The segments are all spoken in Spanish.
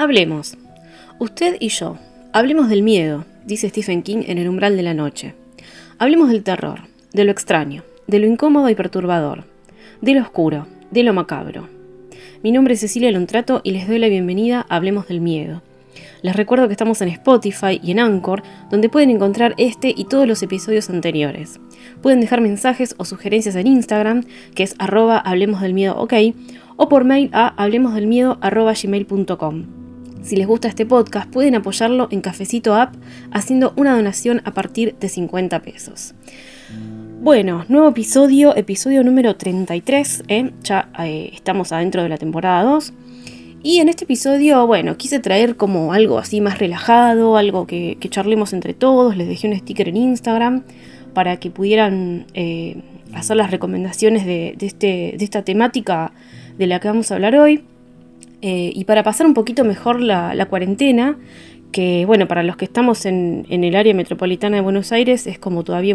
Hablemos. Usted y yo. Hablemos del miedo, dice Stephen King en El umbral de la noche. Hablemos del terror, de lo extraño, de lo incómodo y perturbador, de lo oscuro, de lo macabro. Mi nombre es Cecilia Lontrato y les doy la bienvenida a Hablemos del Miedo. Les recuerdo que estamos en Spotify y en Anchor, donde pueden encontrar este y todos los episodios anteriores. Pueden dejar mensajes o sugerencias en Instagram, que es arroba hablemos del miedo ok, o por mail a hablemosdelmiedo.gmail.com. Si les gusta este podcast, pueden apoyarlo en Cafecito App haciendo una donación a partir de 50 pesos. Bueno, nuevo episodio, episodio número 33, ¿eh? ya eh, estamos adentro de la temporada 2. Y en este episodio, bueno, quise traer como algo así más relajado, algo que, charlemos entre todos, les dejé un sticker en Instagram para que pudieran eh, hacer las recomendaciones de, este, de esta temática de la que vamos a hablar hoy. Eh, y para pasar un poquito mejor la, cuarentena, que bueno, para los que estamos en, el área metropolitana de Buenos Aires es como todavía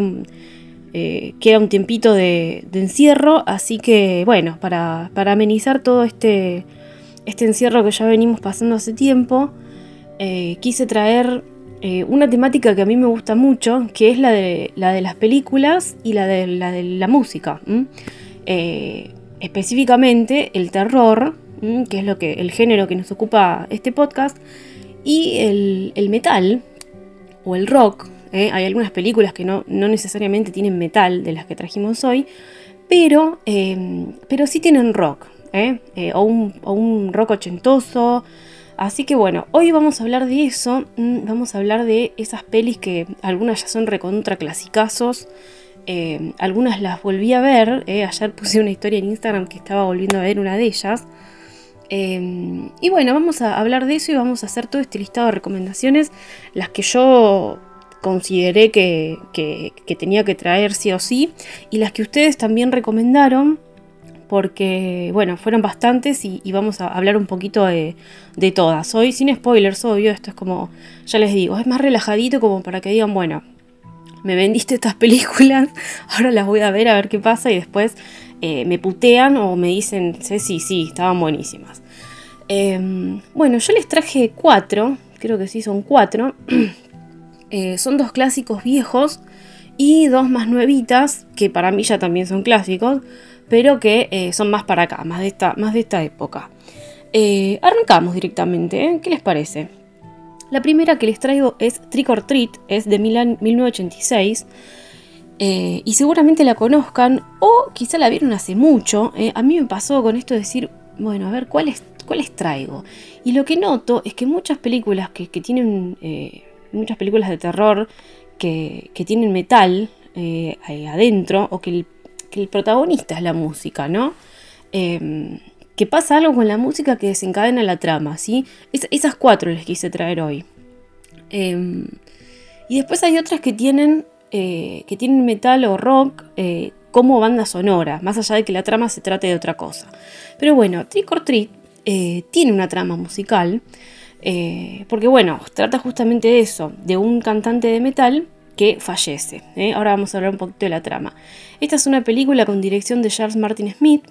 eh, queda un tiempito de, encierro, así que bueno, para, amenizar todo este, este encierro que ya venimos pasando hace tiempo, eh, quise traer una temática que a mí me gusta mucho, que es la de, la de las películas y la de la, de la música específicamente el terror, que es lo que, el género que nos ocupa este podcast, y el, metal o el rock. ¿eh? Hay algunas películas que no, necesariamente tienen metal de las que trajimos hoy, pero, em, pero sí tienen rock, ¿eh? Eh, o, un, rock ochentoso. Así que bueno, hoy vamos a hablar de eso, vamos a hablar de esas pelis que algunas ya son recontra clasicazos, eh, algunas las volví a ver, ayer puse una historia en Instagram que estaba volviendo a ver una de ellas. Eh, y bueno, vamos a hablar de eso y vamos a hacer todo este listado de recomendaciones, las que yo consideré que, tenía que traer sí o sí, y las que ustedes también recomendaron, porque bueno, fueron bastantes y, vamos a hablar un poquito de, de, todas. Hoy sin spoilers, obvio, esto es como, ya les digo, es más relajadito como para que digan, bueno, me vendiste estas películas, ahora las voy a ver a ver qué pasa y después eh, me putean o me dicen, sí, sí, estaban buenísimas. Em, bueno, yo les traje cuatro, creo que sí son cuatro. Eh, son dos clásicos viejos y dos más nuevitas, que para mí ya también son clásicos, pero que eh, son más para acá, más de esta, más de esta época. arrancamos directamente, ¿qué les parece? La primera que les traigo es Trick or Treat, es de Milan 1986. Eh, y seguramente la conozcan o quizá la vieron hace mucho. Eh, a mí me pasó con esto de decir, bueno, a ver, ¿cuáles, cuáles traigo? Y lo que noto es que muchas películas que, tienen, eh, muchas películas de terror que, tienen metal adentro o que el, que el, protagonista es la música, ¿no? que pasa algo con la música que desencadena la trama, ¿sí? esas cuatro les quise traer hoy. Em, y después hay otras que tienen, eh, que tienen metal o rock eh, como banda sonora, más allá de que la trama se trate de otra cosa. Pero bueno, Trick or Treat eh, tiene una trama musical, porque bueno, trata justamente de eso, de un cantante de metal que fallece. Ahora vamos a hablar un poquito de la trama. Esta es una película con dirección de Charles Martin Smith,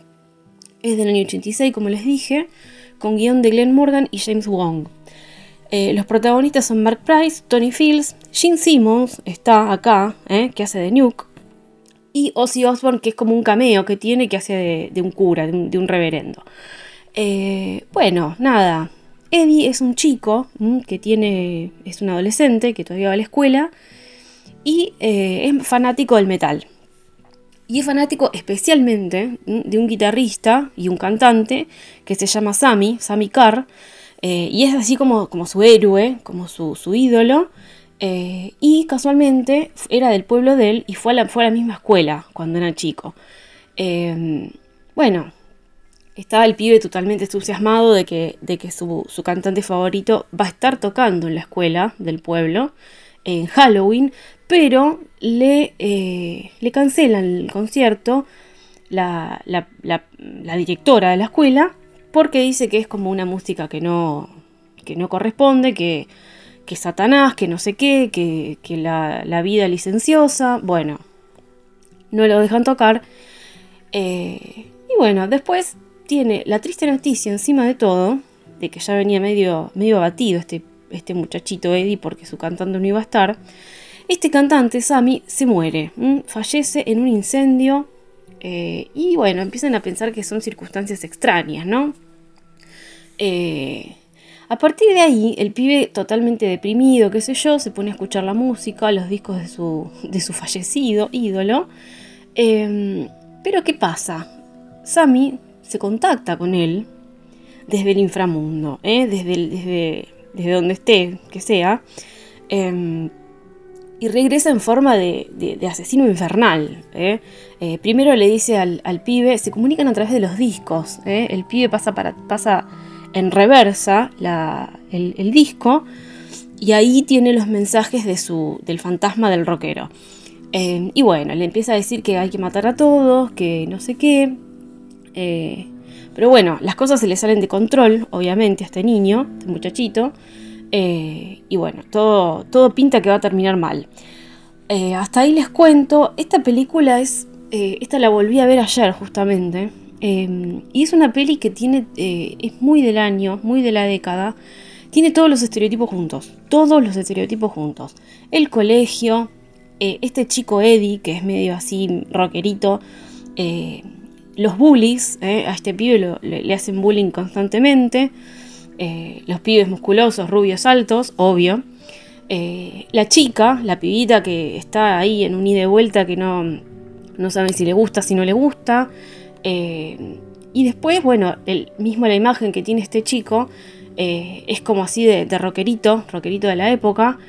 es del año 86, como les dije, con guion de Glenn Morgan y James Wong. Eh, los protagonistas son Mark Price, Tony Fields, Gene Simmons, está acá, eh, que hace de Nuke, y Ozzy Osbourne, que es como un cameo que tiene, que hace de, un cura, de un, reverendo. Eh, bueno, nada, Eddie es un chico mm, que tiene, es un adolescente que todavía va a la escuela y es fanático del metal. Y es fanático especialmente de un guitarrista y un cantante que se llama Sammy, Sammy Carr, eh, y es así como, como su héroe, como su, ídolo. Eh, y casualmente era del pueblo de él y fue a la, fue a la misma escuela cuando era chico. Em, bueno, estaba el pibe totalmente entusiasmado de que, de que su, su, cantante favorito va a estar tocando en la escuela del pueblo en Halloween, pero le, eh, le cancelan el concierto la, directora de la escuela porque dice que es como una música que no, que no corresponde, que, que Satanás, que no sé qué, que, la, vida licenciosa, bueno, no lo dejan tocar. Eh, y bueno, después tiene la triste noticia encima de todo, de que ya venía medio, medio abatido este, este muchachito Eddie porque su cantante no iba a estar, este cantante, Sammy, se muere, fallece en un incendio eh, y bueno, empiezan a pensar que son circunstancias extrañas, ¿no? Eh, a partir de ahí, el pibe totalmente deprimido, qué sé yo, se pone a escuchar la música, los discos de su, de su fallecido ídolo. Em, pero ¿qué pasa? Sammy se contacta con él desde el inframundo, ¿eh? desde, desde, desde, donde esté, que sea, em, y regresa en forma de, asesino infernal. ¿eh? Primero le dice al, pibe, se comunican a través de los discos, el pibe pasa, para, pasa en reversa el, disco y ahí tiene los mensajes de su, del fantasma del rockero. Eh, y bueno, le empieza a decir que hay que matar a todos, que no sé qué. Eh, pero bueno, las cosas se le salen de control, obviamente, a este niño, este muchachito. Eh, y bueno, todo, todo pinta que va a terminar mal. hasta ahí les cuento, esta película es, esta la volví a ver ayer justamente, Em, y es una peli que tiene, eh, es muy del año, muy de la década. Tiene todos los estereotipos juntos, todos los estereotipos juntos. El colegio, eh, este chico Eddie, que es medio así rockerito, eh, los bullies, a este pibe le, hacen bullying constantemente, los pibes musculosos, rubios, altos, obvio. la chica, la pibita que está ahí en un ida y vuelta que no, no saben si le gusta, si no le gusta. Eh, y después, bueno, el, mismo la imagen que tiene este chico eh, es como así de, rockerito, rockerito de la época.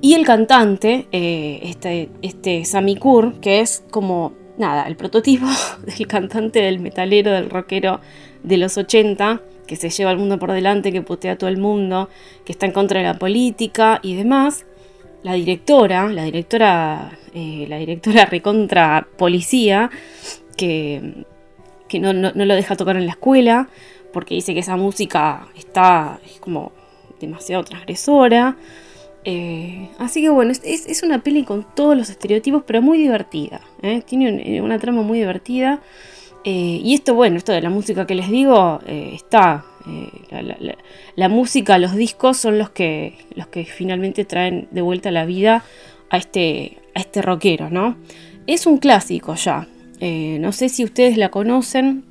Y el cantante, eh, este, este Sammy Kur, que es como, nada, el prototipo del cantante del metalero, del rockero de los 80, que se lleva al mundo por delante, que putea a todo el mundo, que está en contra de la política y demás. La directora, la directora, la directora recontra policía, que que no, lo deja tocar en la escuela, porque dice que esa música está como demasiado transgresora. Eh, así que bueno, es, una peli con todos los estereotipos, pero muy divertida. ¿eh? Tiene eh, una trama muy divertida. y esto, bueno, esto de la música que les digo, está. La, música, los discos son los que, los que finalmente traen de vuelta la vida a este, a este rockero, ¿no? Es un clásico ya. Eh, no sé si ustedes la conocen,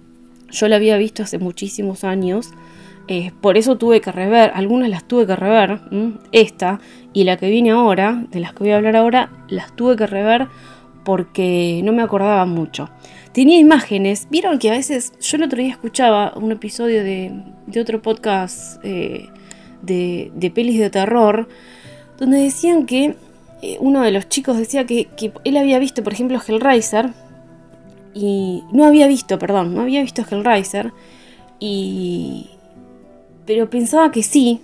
yo la había visto hace muchísimos años, eh, por eso tuve que rever, algunas las tuve que rever, esta y la que viene ahora, de las que voy a hablar ahora, las tuve que rever porque no me acordaba mucho. Tenía imágenes, vieron que a veces, yo el otro día escuchaba un episodio de, otro podcast eh, de, de, pelis de terror, donde decían que uno de los chicos decía que, que él había visto, por ejemplo, Hellraiser, y no había visto, perdón, no había visto Hellraiser. Y... Pero pensaba que sí,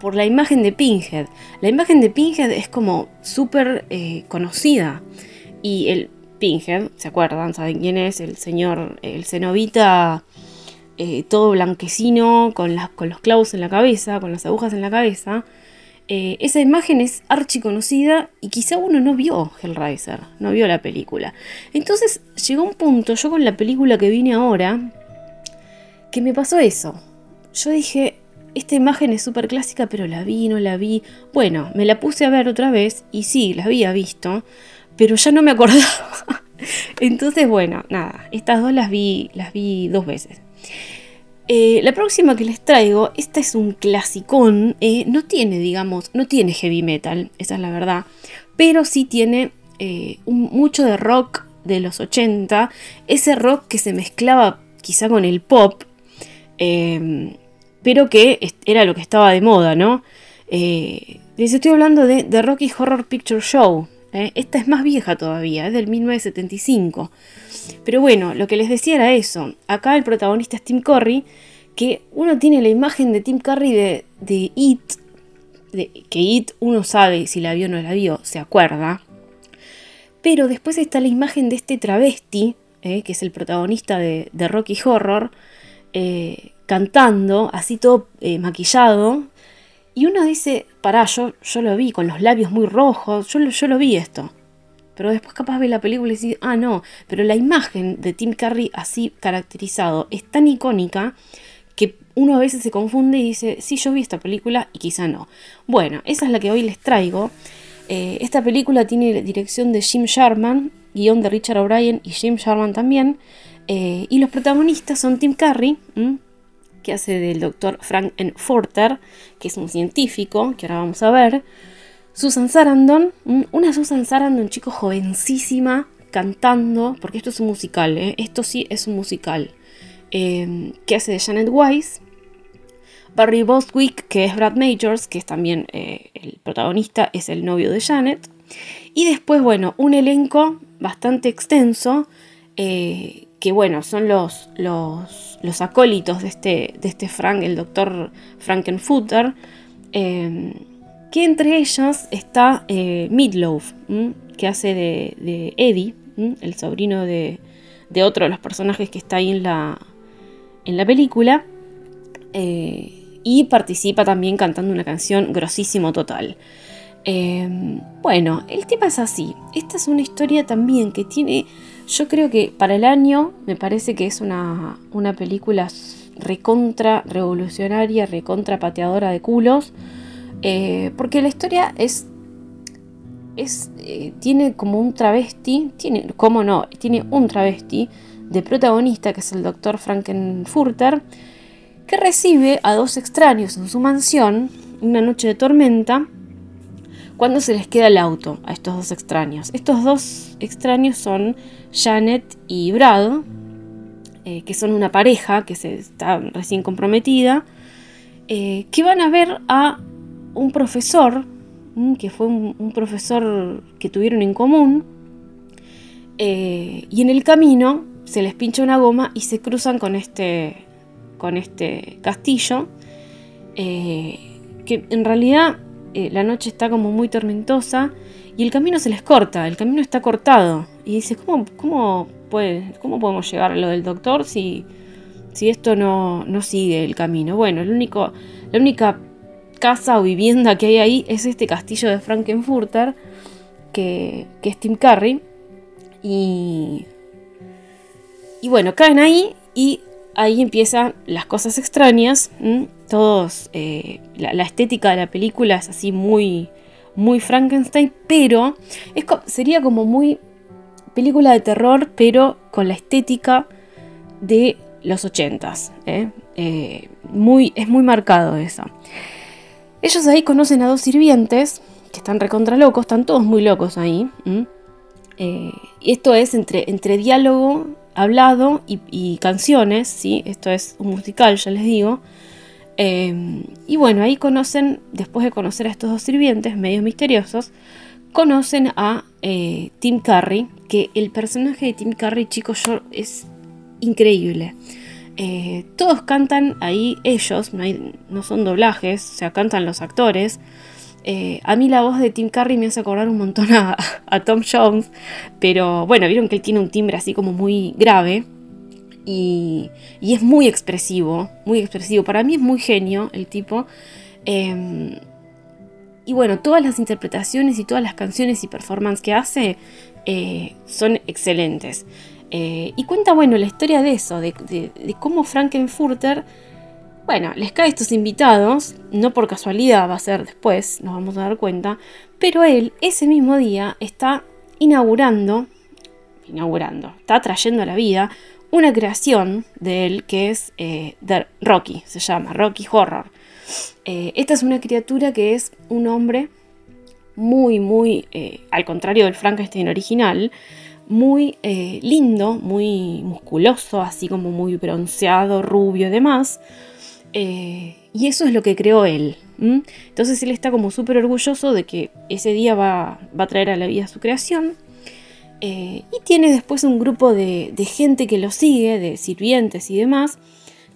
por la imagen de Pinhead. La imagen de Pinhead es como súper eh, conocida. Y el Pinhead, ¿se acuerdan? ¿Saben quién es? El señor, el cenovita eh, todo blanquecino, con, las, con los clavos en la cabeza, con las agujas en la cabeza. Eh, esa imagen es archiconocida y quizá uno no vio Hellraiser, no vio la película. Entonces llegó un punto, yo con la película que vine ahora, que me pasó eso. Yo dije, esta imagen es súper clásica, pero la vi, no la vi. Bueno, me la puse a ver otra vez y sí, la había visto, pero ya no me acordaba. Entonces, bueno, nada, estas dos las vi, las vi dos veces. Eh, la próxima que les traigo, esta es un clasicón, eh, no tiene, digamos, no tiene heavy metal, esa es la verdad, pero sí tiene eh, mucho de rock de los 80, ese rock que se mezclaba quizá con el pop, pero que era lo que estaba de moda, ¿no? les estoy hablando de The Rocky Horror Picture Show, esta es más vieja todavía, es del 1975. Pero bueno, lo que les decía era eso. Acá el protagonista es Tim Curry, que uno tiene la imagen de Tim Curry de, de It, que It uno sabe si la vio o no la vio, se acuerda. Pero después está la imagen de este travesti, eh, que es el protagonista de, Rocky Horror, eh, cantando, así todo eh, maquillado. Y uno dice, pará, yo, yo lo vi con los labios muy rojos, yo, yo lo vi esto. Pero después capaz ve la película y dice, ah, no, pero la imagen de Tim Curry así caracterizado es tan icónica que uno a veces se confunde y dice, sí, yo vi esta película y quizá no. Bueno, esa es la que hoy les traigo. Eh, esta película tiene dirección de Jim Sharman, guion de Richard O'Brien y Jim Sharman también. Eh, y los protagonistas son Tim Curry, que hace del doctor Frank N. Forter, que es un científico, que ahora vamos a ver. Susan Sarandon, una Susan Sarandon, chico jovencísima, cantando, porque esto es un musical, ¿eh? esto sí es un musical, eh, que hace de Janet Weiss. Barry Bostwick, que es Brad Majors, que es también eh, el protagonista, es el novio de Janet. Y después, bueno, un elenco bastante extenso, que bueno, son los, los, los, acólitos de este, de este Frank, el doctor Frankenfutter, que entre ellas está Meatloaf, que hace de Eddie, el sobrino de, otro de los personajes que está ahí en la, en la película. Eh, y participa también cantando una canción grosísimo total. Eh, bueno, el tema es así. Esta es una historia también que tiene, yo creo que para el año me parece que es una, una película recontra revolucionaria, recontra pateadora de culos, eh, porque la historia es es, eh, tiene como un travesti, tiene, ¿cómo no? Tiene un travesti de protagonista que es el doctor Frankenfurter, que recibe a dos extraños en su mansión una noche de tormenta cuando se les queda el auto a estos dos extraños. Estos dos extraños son Janet y Brad, eh, que son una pareja que se está recién comprometida, eh, que van a ver a un profesor que fue un, profesor que tuvieron en común, eh, y en el camino se les pincha una goma y se cruzan con este, con este castillo, que en realidad eh, la noche está como muy tormentosa y el camino se les corta, el camino está cortado. Y dice, ¿cómo, cómo, puede, cómo podemos llegar a lo del doctor si, si esto no, no sigue el camino? Bueno, el único, la única casa o vivienda que hay ahí es este castillo de Frankenfurter, que, es Tim Curry. Y, y bueno, caen ahí y ahí empiezan las cosas extrañas. Todos, eh, la, estética de la película es así muy, muy Frankenstein, pero sería como muy película de terror, pero con la estética de los ochentas. ¿eh? Eh, muy, es muy marcado eso. Ellos ahí conocen a dos sirvientes que están recontra locos, están todos muy locos ahí. Eh, esto es entre, entre diálogo hablado y, canciones, ¿sí? Esto es un musical, ya les digo. Eh, y bueno, ahí conocen, después de conocer a estos dos sirvientes, medios misteriosos, conocen a eh, Tim Curry, que el personaje de Tim Curry, chicos, yo, es increíble. Eh, todos cantan ahí ellos, no, son doblajes, o sea, cantan los actores. Eh, a mí la voz de Tim Curry me hace acordar un montón a, Tom Jones, pero bueno, vieron que él tiene un timbre así como muy grave y, es muy expresivo, muy expresivo. Para mí es muy genio el tipo. Em, y bueno, todas las interpretaciones y todas las canciones y performances que hace eh, son excelentes. Eh, y cuenta, bueno, la historia de eso, de, cómo Frankenfurter, bueno, les cae estos invitados, no por casualidad va a ser después, nos vamos a dar cuenta, pero él ese mismo día está inaugurando, inaugurando, está trayendo a la vida una creación de él que es eh, Rocky, se llama Rocky Horror. Eh, esta es una criatura que es un hombre muy, muy, al contrario del Frankenstein original, muy eh, lindo, muy musculoso, así como muy bronceado, rubio y demás. Eh, y eso es lo que creó él. Entonces él está como súper orgulloso de que ese día va, a traer a la vida su creación. Eh, y tiene después un grupo de, gente que lo sigue, de sirvientes y demás,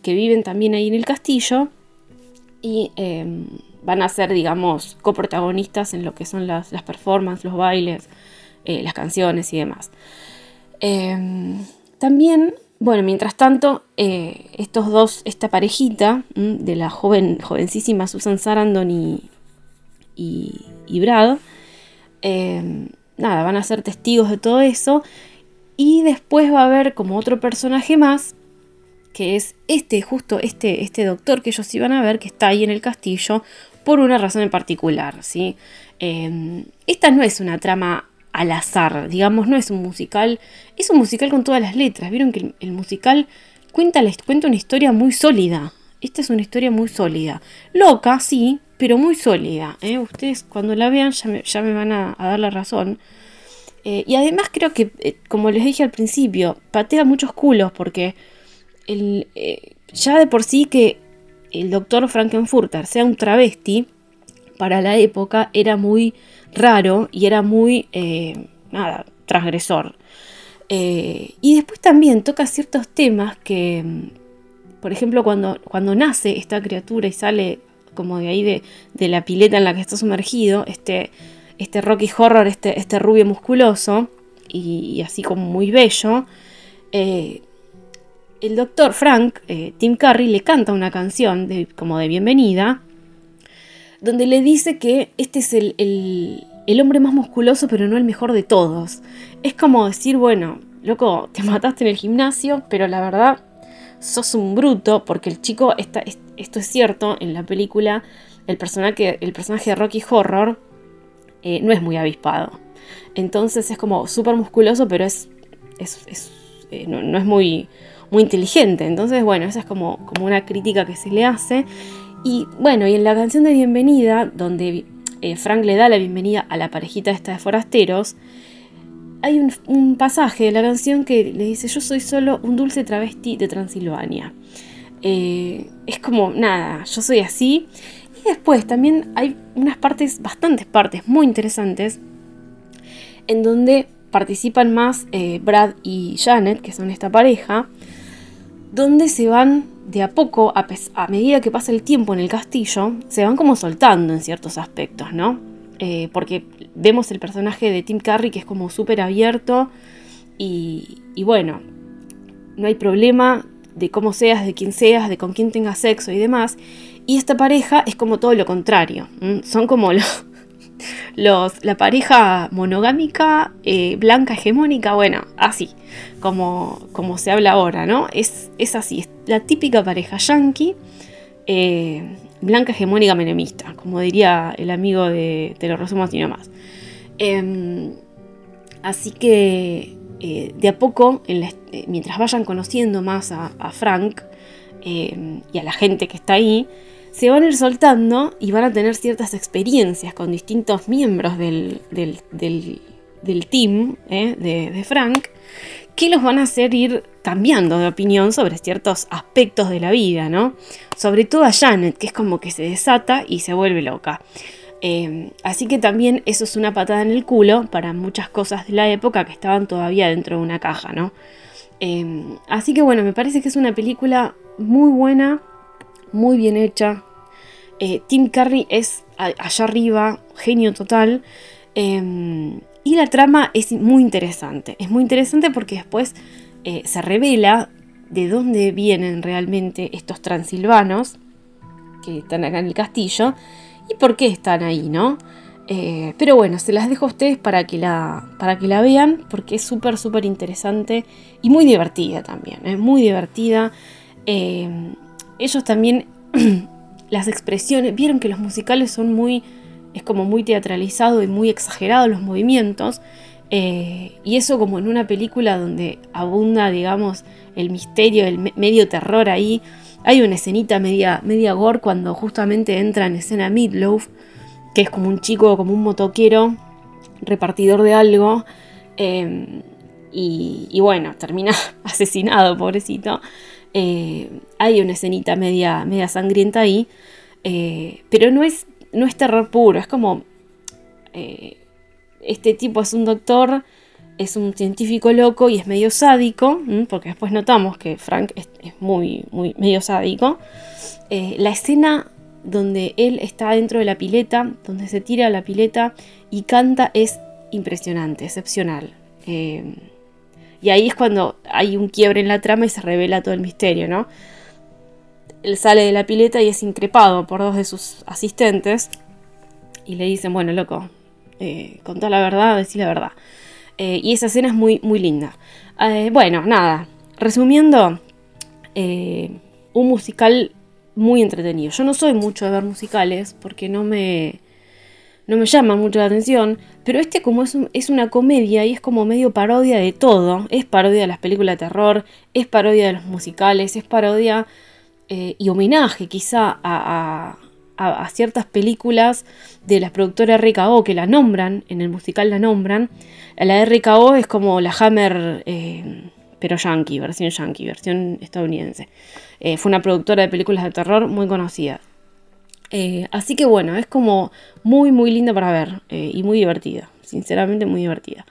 que viven también ahí en el castillo. Y em, van a ser, digamos, coprotagonistas en lo que son las, performances, los bailes, eh, las canciones y demás. Em, también, bueno, mientras tanto, eh, estos dos, esta parejita de la joven, jovencísima Susan Sarandon y, y, Brad, em, nada, van a ser testigos de todo eso. Y después va a haber como otro personaje más, que es este, justo este, este doctor que ellos iban a ver, que está ahí en el castillo, por una razón en particular, ¿sí? Em, esta no es una trama al azar, digamos, no es un musical, es un musical con todas las letras. Vieron que el, musical cuenta, cuenta una historia muy sólida. Esta es una historia muy sólida. Loca, sí, pero muy sólida. ¿eh? Ustedes cuando la vean ya me, van a, dar la razón. Eh, y además creo que, eh, como les dije al principio, patea muchos culos porque el, ya de por sí que el doctor Frankenfurter sea un travesti, para la época era muy raro y era muy, eh, nada, transgresor. Eh, y después también toca ciertos temas que, mm, por ejemplo, cuando, cuando nace esta criatura y sale como de ahí de, la pileta en la que está sumergido, este, este Rocky Horror, este, este rubio musculoso y, así como muy bello, eh, el doctor Frank, Tim Curry, le canta una canción de, como de bienvenida donde le dice que este es el, hombre más musculoso, pero no el mejor de todos. Es como decir, bueno, loco, te mataste en el gimnasio, pero la verdad sos un bruto, porque el chico, está, esto es cierto, en la película, el personaje, el personaje de Rocky Horror eh, no es muy avispado. Entonces es como súper musculoso, pero es, eh, no, es muy, muy inteligente. Entonces, bueno, esa es como, como una crítica que se le hace. Y bueno, y en la canción de bienvenida, donde eh, Frank le da la bienvenida a la parejita esta de forasteros, hay un, pasaje de la canción que le dice, yo soy solo un dulce travesti de Transilvania. Eh, es como, nada, yo soy así. Y después también hay unas partes, bastantes partes muy interesantes, en donde participan más eh, Brad y Janet, que son esta pareja, donde se van de a poco, a, medida que pasa el tiempo en el castillo, se van como soltando en ciertos aspectos, ¿no? Eh, porque vemos el personaje de Tim Curry que es como súper abierto y, bueno, no hay problema de cómo seas, de quién seas, de con quién tengas sexo y demás. Y esta pareja es como todo lo contrario. Son como los, la pareja monogámica, eh, blanca, hegemónica, bueno, así, como, como se habla ahora, ¿no? Es, es así, es la típica pareja yankee, eh, blanca, hegemónica, menemista, como diría el amigo de Te lo resumo así nomás. Em, así que eh, de a poco, mientras vayan conociendo más a, Frank y a la gente que está ahí, se van a ir soltando y van a tener ciertas experiencias con distintos miembros del, team ¿eh? de, Frank que los van a hacer ir cambiando de opinión sobre ciertos aspectos de la vida, ¿no? Sobre todo a Janet, que es como que se desata y se vuelve loca. Eh, así que también eso es una patada en el culo para muchas cosas de la época que estaban todavía dentro de una caja, ¿no? Eh, así que bueno, me parece que es una película muy buena, muy bien hecha. Eh, Tim Curry es allá arriba, genio total. Em, y la trama es muy interesante. Es muy interesante porque después eh, se revela de dónde vienen realmente estos transilvanos que están acá en el castillo y por qué están ahí, ¿no? Eh, pero bueno, se las dejo a ustedes para que la, para que la vean porque es súper, súper interesante y muy divertida también. Es muy divertida. Em, ellos también las expresiones, vieron que los musicales son muy, es como muy teatralizado y muy exagerado los movimientos, eh, y eso como en una película donde abunda, digamos, el misterio, el medio terror ahí, hay una escenita media, media gore cuando justamente entra en escena Meatloaf, que es como un chico, como un motoquero, repartidor de algo, y, y, bueno, termina asesinado, pobrecito. Eh, hay una escenita media, media sangrienta ahí, eh, pero no es, no es terror puro, es como... Eh, este tipo es un doctor, es un científico loco y es medio sádico, porque después notamos que Frank es, muy, muy medio sádico. la escena donde él está dentro de la pileta, donde se tira a la pileta y canta es impresionante, excepcional. Y ahí es cuando hay un quiebre en la trama y se revela todo el misterio, ¿no? Él sale de la pileta y es increpado por dos de sus asistentes y le dicen, bueno, loco, eh, contá la verdad, decí la verdad. Eh, y esa escena es muy, muy linda. Eh, bueno, nada, resumiendo, un musical muy entretenido. Yo no soy mucho de ver musicales porque no me, no me llama mucho la atención, pero este como es, es, una comedia y es como medio parodia de todo, es parodia de las películas de terror, es parodia de los musicales, es parodia eh, y homenaje quizá a, ciertas películas de las productoras RKO que la nombran, en el musical la nombran. La RKO es como la Hammer, eh, pero yankee, versión yankee, versión estadounidense. Eh, fue una productora de películas de terror muy conocida. Así que bueno, es como muy muy linda para ver y muy divertida, sinceramente muy divertida.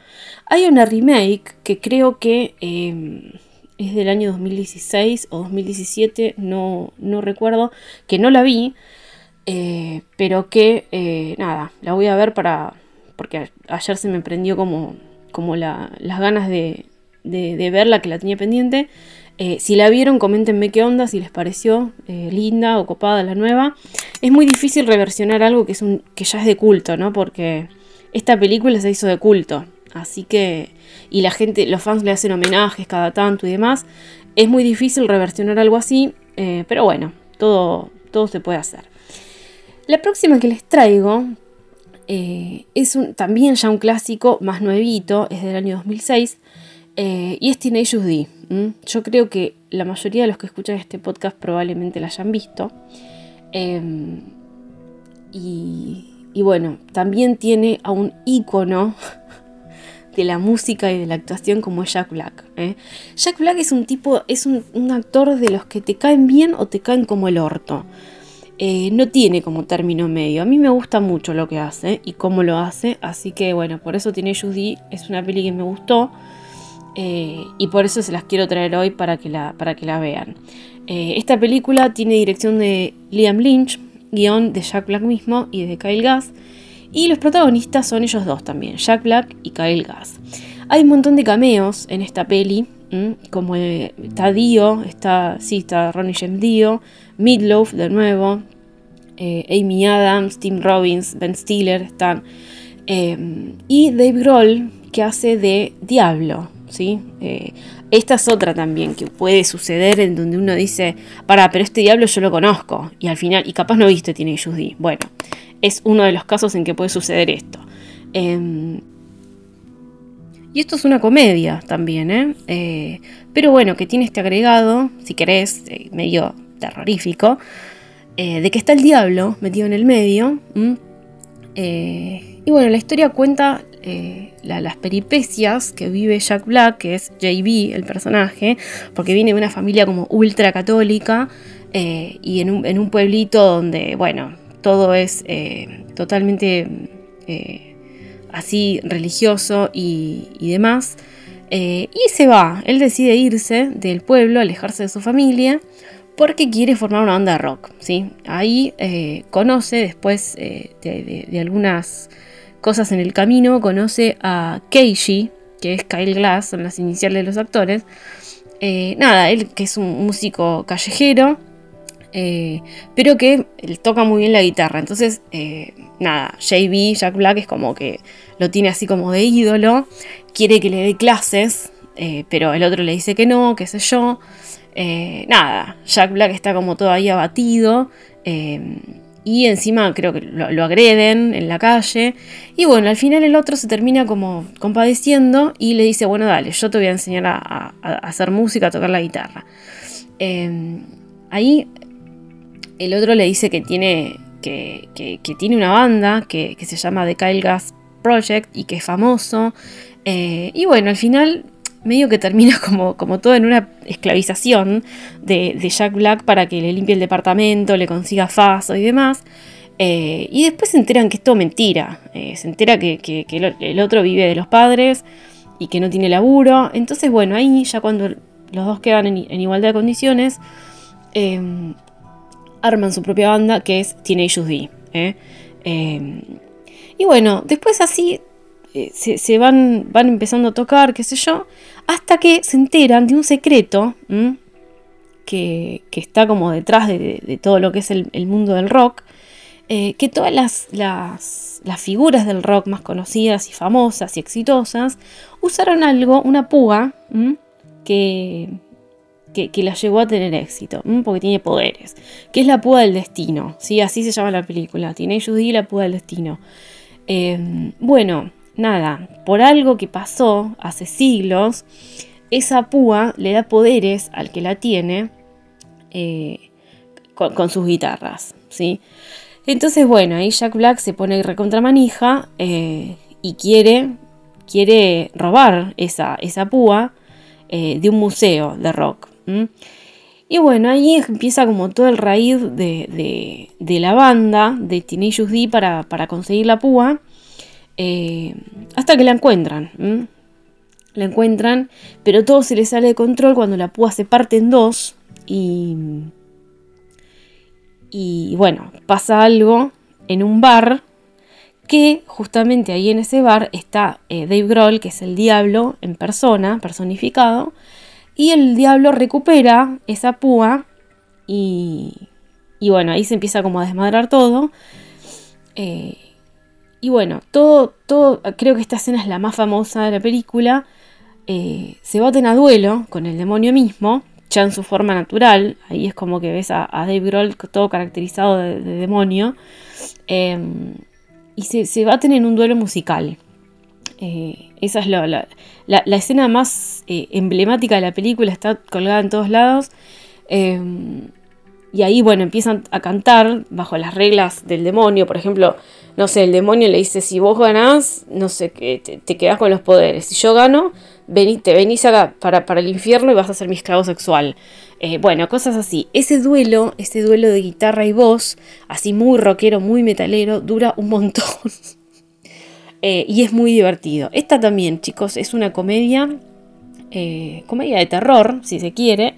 Hay una remake que creo que es del año 2016 o 2017, no, no recuerdo, que no la vi, pero que nada, la voy a ver para... porque ayer se me prendió como, como las ganas de, de verla que la tenía pendiente. Eh, si la vieron, coméntenme qué onda, si les pareció eh, linda o copada la nueva. Es muy difícil reversionar algo que, es un, que ya es de culto, ¿no? Porque esta película se hizo de culto. Así que. Y la gente, los fans le hacen homenajes cada tanto y demás. Es muy difícil reversionar algo así. Eh, pero bueno, todo, todo se puede hacer. La próxima que les traigo es un, también ya un clásico más nuevito, es del año 2006. y es Teenage D. Yo creo que la mayoría de los que escuchan este podcast probablemente la hayan visto. Em, y, bueno, también tiene a un ícono de la música y de la actuación como Jack Black. ¿eh? Jack Black es un tipo, es un, actor de los que te caen bien o te caen como el orto. Eh, no tiene como término medio. A mí me gusta mucho lo que hace y cómo lo hace, así que bueno, por eso tiene Judy, es una peli que me gustó. Eh, y por eso se las quiero traer hoy para que la, para que la vean. Esta película tiene dirección de Liam Lynch, guion de Jack Black mismo y de Kyle Gass. Y los protagonistas son ellos dos también, Jack Black y Kyle Gass. Hay un montón de cameos en esta peli, como eh, está Dio, está, sí, está Ronnie James Dio, Midloaf de nuevo, Amy Adams, Tim Robbins, Ben Stiller están. y Dave Grohl, que hace de Diablo, ¿sí? Eh, esta es otra también que puede suceder en donde uno dice, para, pero este diablo yo lo conozco, y al final, y capaz no viste tiene D. Bueno, es uno de los casos en que puede suceder esto. Em, y esto es una comedia también, ¿eh? ¿eh? pero bueno, que tiene este agregado, si querés, eh, medio terrorífico, de que está el diablo metido en el medio. y bueno, la historia cuenta eh, las peripecias que vive Jack Black, que es JB, el personaje, porque viene de una familia como ultra católica eh, y en un, pueblito donde, bueno, todo es eh, totalmente así religioso y, demás. y se va, él decide irse del pueblo, alejarse de su familia porque quiere formar una banda de rock. ¿sí? Ahí conoce, después de, algunas cosas en el camino, conoce a Keishi, que es Kyle Glass, son las iniciales de los actores. Eh, nada, él que es un músico callejero, eh, pero que él toca muy bien la guitarra. Entonces, eh, nada, JB, Jack Black, es como que lo tiene así como de ídolo, quiere que le dé clases, pero el otro le dice que no, qué sé yo. nada, Jack Black está como todavía abatido y encima creo que lo, agreden en la calle. Y bueno, al final el otro se termina como compadeciendo y le dice, bueno, dale, yo te voy a enseñar a, hacer música, a tocar la guitarra. Ahí el otro le dice que tiene, que, tiene una banda que, se llama The Kyle Gas Project y que es famoso. Eh, y bueno, al final medio que termina como, como todo en una esclavización de, Jack Black para que le limpie el departamento, le consiga faso y demás. Eh, y después se enteran que es todo mentira. Eh, se entera que, el otro vive de los padres y que no tiene laburo. Entonces, bueno, ahí ya cuando los dos quedan en, igualdad de condiciones, em, arman su propia banda que es Teenage D. ¿eh? Em, y bueno, después así eh, se, van, van empezando a tocar, qué sé yo, hasta que se enteran de un secreto que, está como detrás de, todo lo que es el, mundo del rock, eh, que todas las, las, figuras del rock más conocidas y famosas y exitosas usaron algo, una púa, que, que, la llevó a tener éxito, porque tiene poderes, que es la púa del destino, ¿sí? así se llama la película, Tiene Judy la púa del destino. Em, bueno, nada, por algo que pasó hace siglos, esa púa le da poderes al que la tiene eh, con, sus guitarras, ¿sí? Entonces, bueno, ahí Jack Black se pone recontra manija eh, y quiere, quiere robar esa, esa púa eh, de un museo de rock. Y bueno, ahí empieza como todo el raíz de, la banda de Teenage D para, conseguir la púa. Eh, hasta que la encuentran. La encuentran, pero todo se le sale de control cuando la púa se parte en dos. Y, y bueno, pasa algo en un bar que justamente ahí en ese bar está eh, Dave Grohl, que es el diablo en persona, personificado, y el diablo recupera esa púa y, y bueno, ahí se empieza como a desmadrar todo. Eh, y bueno, todo, todo, creo que esta escena es la más famosa de la película. Eh, se baten a duelo con el demonio mismo, ya en su forma natural. Ahí es como que ves a, Dave Grohl todo caracterizado de, demonio. Em, y se, se baten en un duelo musical. Eh, esa es la, escena más eh, emblemática de la película, está colgada en todos lados. Em, y ahí, bueno, empiezan a cantar bajo las reglas del demonio. Por ejemplo, no sé, el demonio le dice, si vos ganás, no sé, te, te quedás con los poderes. Si yo gano, te venís acá para, para, el infierno y vas a ser mi esclavo sexual. Eh, bueno, cosas así. Ese duelo, ese duelo de guitarra y voz, así muy rockero, muy metalero, dura un montón. Eh, y es muy divertido. Esta también, chicos, es una comedia, eh, comedia de terror, si se quiere.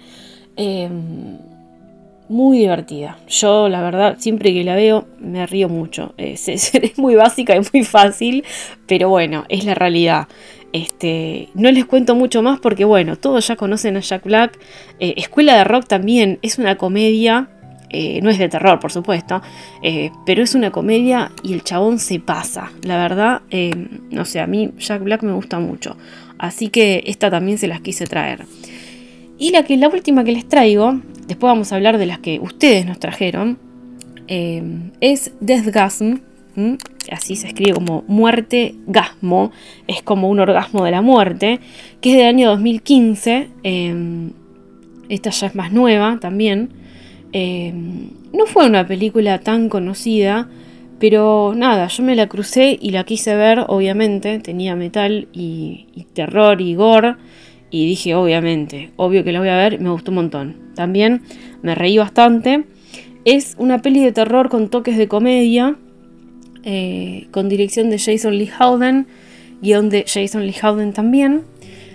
muy divertida. Yo, la verdad, siempre que la veo, me río mucho. es muy básica y muy fácil, pero bueno, es la realidad. Este, no les cuento mucho más porque, bueno, todos ya conocen a Jack Black. Eh, Escuela de Rock también es una comedia. Eh, no es de terror, por supuesto, eh, pero es una comedia y el chabón se pasa. La verdad, no sé, a mí Jack Black me gusta mucho. Así que esta también se las quise traer. Y la, que, la última que les traigo, después vamos a hablar de las que ustedes nos trajeron, es Deathgasm así se escribe como muerte gasmo, es como un orgasmo de la muerte, que es del año 2015, em, esta ya es más nueva también. Em, no fue una película tan conocida, pero nada, yo me la crucé y la quise ver, obviamente, tenía metal y, terror y gore, y dije, obviamente, obvio que la voy a ver, me gustó un montón. También me reí bastante. Es una peli de terror con toques de comedia, eh, con dirección de Jason Lee Howden, guion de Jason Lee Howden también,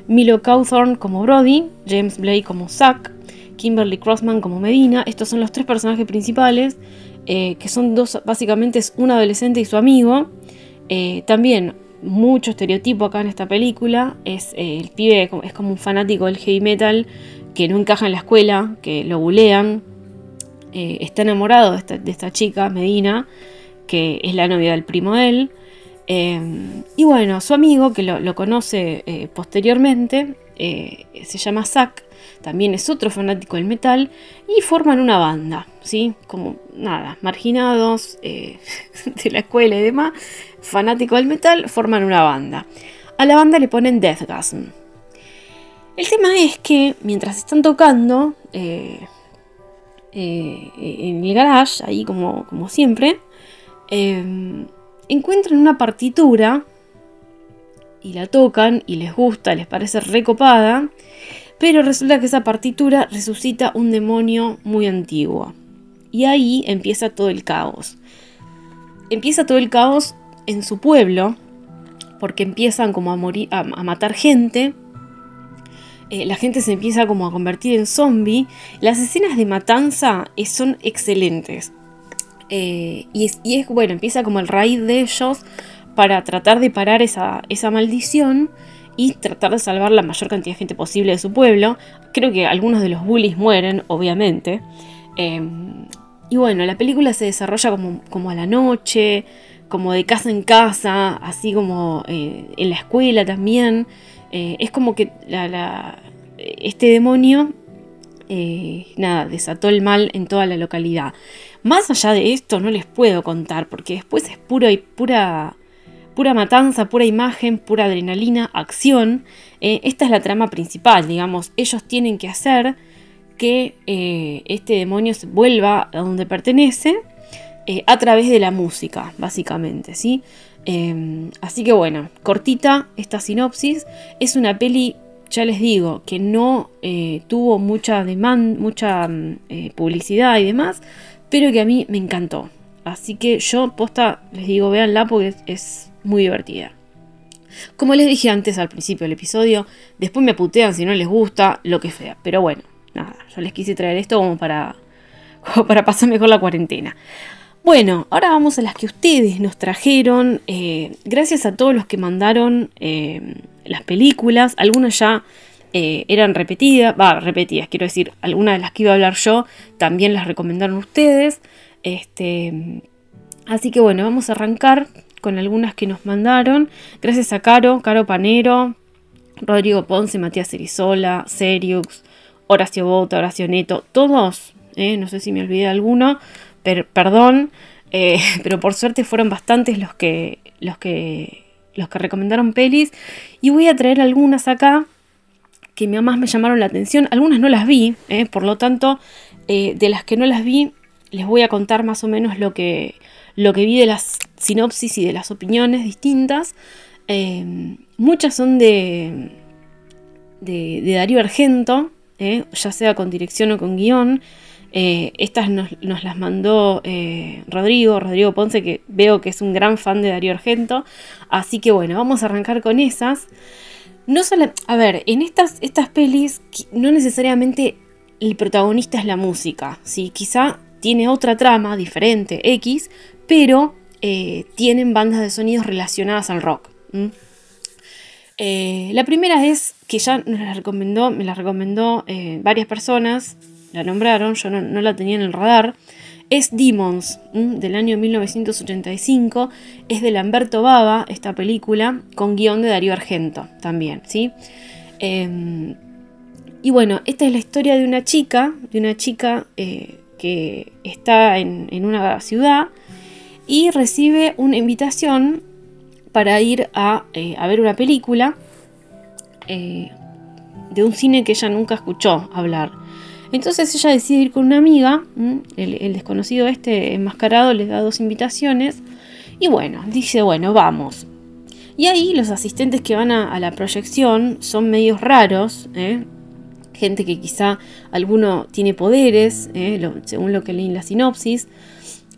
Milo Cawthorn como Brody, James Blake como Zack, Kimberly Crossman como Medina. Estos son los tres personajes principales, eh, que son dos, básicamente es un adolescente y su amigo. Eh, también mucho estereotipo acá en esta película. Es el pibe es como un fanático del heavy metal que no encaja en la escuela, que lo bulean. está enamorado de esta, chica, Medina que es la novia del primo de él. Eh, y bueno, su amigo, que lo, conoce eh, posteriormente, eh, se llama Zack, también es otro fanático del metal, y forman una banda, ¿sí? Como nada, marginados de la escuela y demás, fanáticos del metal, forman una banda. A la banda le ponen Deathgasm. El tema es que mientras están tocando en el garage, ahí como, como siempre, Em, encuentran una partitura y la tocan y les gusta, les parece recopada, pero resulta que esa partitura resucita un demonio muy antiguo. Y ahí empieza todo el caos. Empieza todo el caos en su pueblo, porque empiezan como a, morir, a, matar gente. Eh, la gente se empieza como a convertir en zombie. Las escenas de matanza son excelentes. Eh, y, es, bueno, empieza como el raíz de ellos para tratar de parar esa, maldición y tratar de salvar la mayor cantidad de gente posible de su pueblo. Creo que algunos de los bullies mueren, obviamente. Em, y bueno, la película se desarrolla como, a la noche, como de casa en casa, así como eh, en la escuela también. Eh, es como que este demonio eh, nada, desató el mal en toda la localidad. Más allá de esto no les puedo contar porque después es puro y pura, pura matanza, pura imagen, pura adrenalina, acción. Eh, esta es la trama principal, digamos. Ellos tienen que hacer que eh, este demonio vuelva a donde pertenece a través de la música, básicamente, ¿sí? Em, así que bueno, cortita esta sinopsis. Es una peli ya les digo, que no eh, tuvo mucha demanda, mucha mm, eh, publicidad y demás, pero que a mí me encantó. Así que yo, posta, les digo, véanla porque es, muy divertida. Como les dije antes al principio del episodio, después me putean si no les gusta, lo que sea. Pero bueno, nada, yo les quise traer esto como para, para pasar mejor la cuarentena. Bueno, ahora vamos a las que ustedes nos trajeron. Eh, gracias a todos los que mandaron las películas, algunas ya eh, eran repetidas, va, repetidas, quiero decir, algunas de las que iba a hablar yo también las recomendaron ustedes. Este, así que bueno, vamos a arrancar con algunas que nos mandaron. Gracias a Caro, Caro Panero, Rodrigo Ponce, Matías Erizola, Seriux, Horacio Bota, Horacio Neto, todos, eh, no sé si me olvidé alguno, pero, perdón, eh, pero por suerte fueron bastantes los que, los que los que recomendaron pelis. Y voy a traer algunas acá que más me llamaron la atención. Algunas no las vi, eh, por lo tanto, de las que no las vi, les voy a contar más o menos lo que, lo que vi de las sinopsis y de las opiniones distintas. Eh, muchas son de, de, Darío Argento, ya sea con dirección o con guion. Eh, estas nos, las mandó eh, Rodrigo, Rodrigo Ponce, que veo que es un gran fan de Darío Argento. Así que bueno, vamos a arrancar con esas. No solo, a ver, en estas, estas pelis no necesariamente el protagonista es la música, ¿sí? quizá tiene otra trama diferente, X, pero eh, tienen bandas de sonidos relacionadas al rock. la primera es que ya nos la recomendó, me la recomendó varias personas, la nombraron, yo no, la tenía en el radar, es Demons, del año 1985, es de Lamberto Baba, esta película, con guion de Darío Argento también, ¿sí? Em, y bueno, esta es la historia de una chica, de una chica eh, que está en, una ciudad y recibe una invitación para ir a, eh, ver una película eh, de un cine que ella nunca escuchó hablar. Entonces ella decide ir con una amiga, el, desconocido este enmascarado le da dos invitaciones y bueno, dice, bueno, vamos. Y ahí los asistentes que van a, la proyección son medios raros, ¿eh? gente que quizá alguno tiene poderes, según lo que leí en la sinopsis.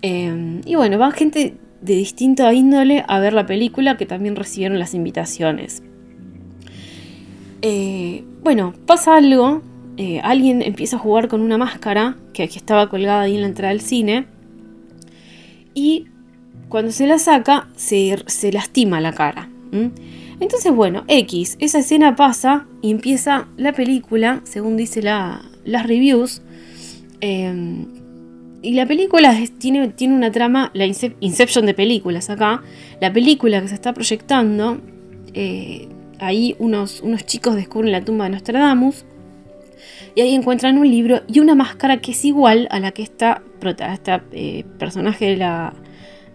Eh, y bueno, va gente de distinta índole a ver la película que también recibieron las invitaciones. bueno, pasa algo eh, alguien empieza a jugar con una máscara que, aquí estaba colgada ahí en la entrada del cine. Y cuando se la saca, se, lastima la cara. Entonces, bueno, X, esa escena pasa y empieza la película, según dice la, las reviews. Em, y la película tiene, tiene, una trama, la Inception de películas acá. La película que se está proyectando, eh, ahí unos, unos chicos descubren la tumba de Nostradamus y ahí encuentran un libro y una máscara que es igual a la que esta, esta eh, personaje de la,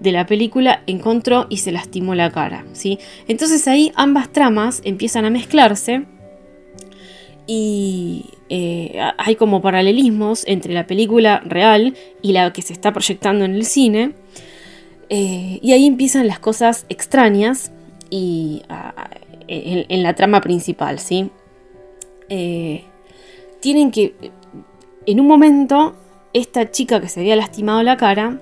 de la película encontró y se lastimó la cara. ¿sí? Entonces ahí ambas tramas empiezan a mezclarse y eh, hay como paralelismos entre la película real y la que se está proyectando en el cine. Eh, y ahí empiezan las cosas extrañas y, en, la trama principal, ¿sí? tienen que, en un momento, esta chica que se había lastimado la cara,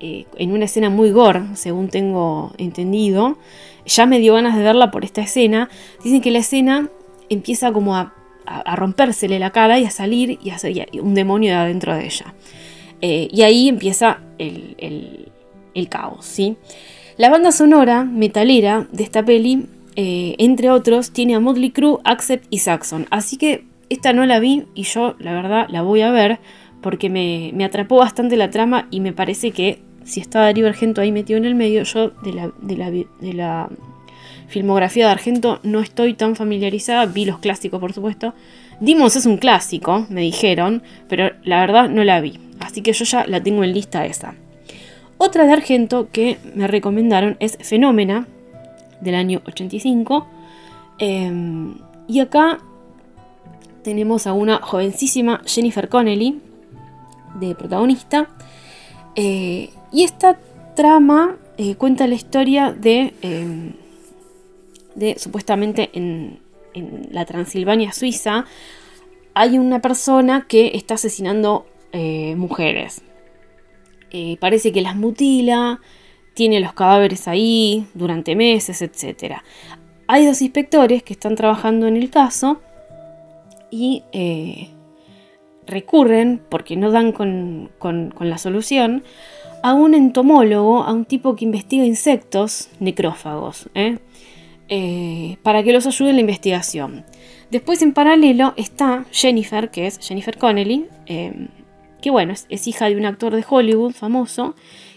eh, en una escena muy gore, según tengo entendido, ya me dio ganas de verla por esta escena, dicen que la escena empieza como a, a, rompérsele la cara y a salir y a un demonio de adentro de ella. Eh, y ahí empieza el, caos, ¿sí? La banda sonora metalera de esta peli, eh, entre otros, tiene a Motley Crue, Accept y Saxon. Así que esta no la vi y yo la verdad la voy a ver porque me, atrapó bastante la trama y me parece que si está Darío Argento ahí metido en el medio, yo de la, de la, filmografía de Argento no estoy tan familiarizada, vi los clásicos por supuesto, Dimos es un clásico, me dijeron, pero la verdad no la vi. Así que yo ya la tengo en lista esa. Otra de Argento que me recomendaron es Fenómena, del año 85. Em, y acá tenemos a una jovencísima Jennifer Connelly, de protagonista. Eh, y esta trama eh, cuenta la historia de, em, de supuestamente en, la Transilvania suiza, hay una persona que está asesinando eh, mujeres. Eh, parece que las mutila, tiene los cadáveres ahí durante meses, etc. Hay dos inspectores que están trabajando en el caso y eh, recurren, porque no dan con, con la solución, a un entomólogo, a un tipo que investiga insectos necrófagos. ¿eh? Eh, para que los ayude en la investigación. Después en paralelo está Jennifer, que es Jennifer Connelly, eh, que bueno, es, hija de un actor de Hollywood famoso,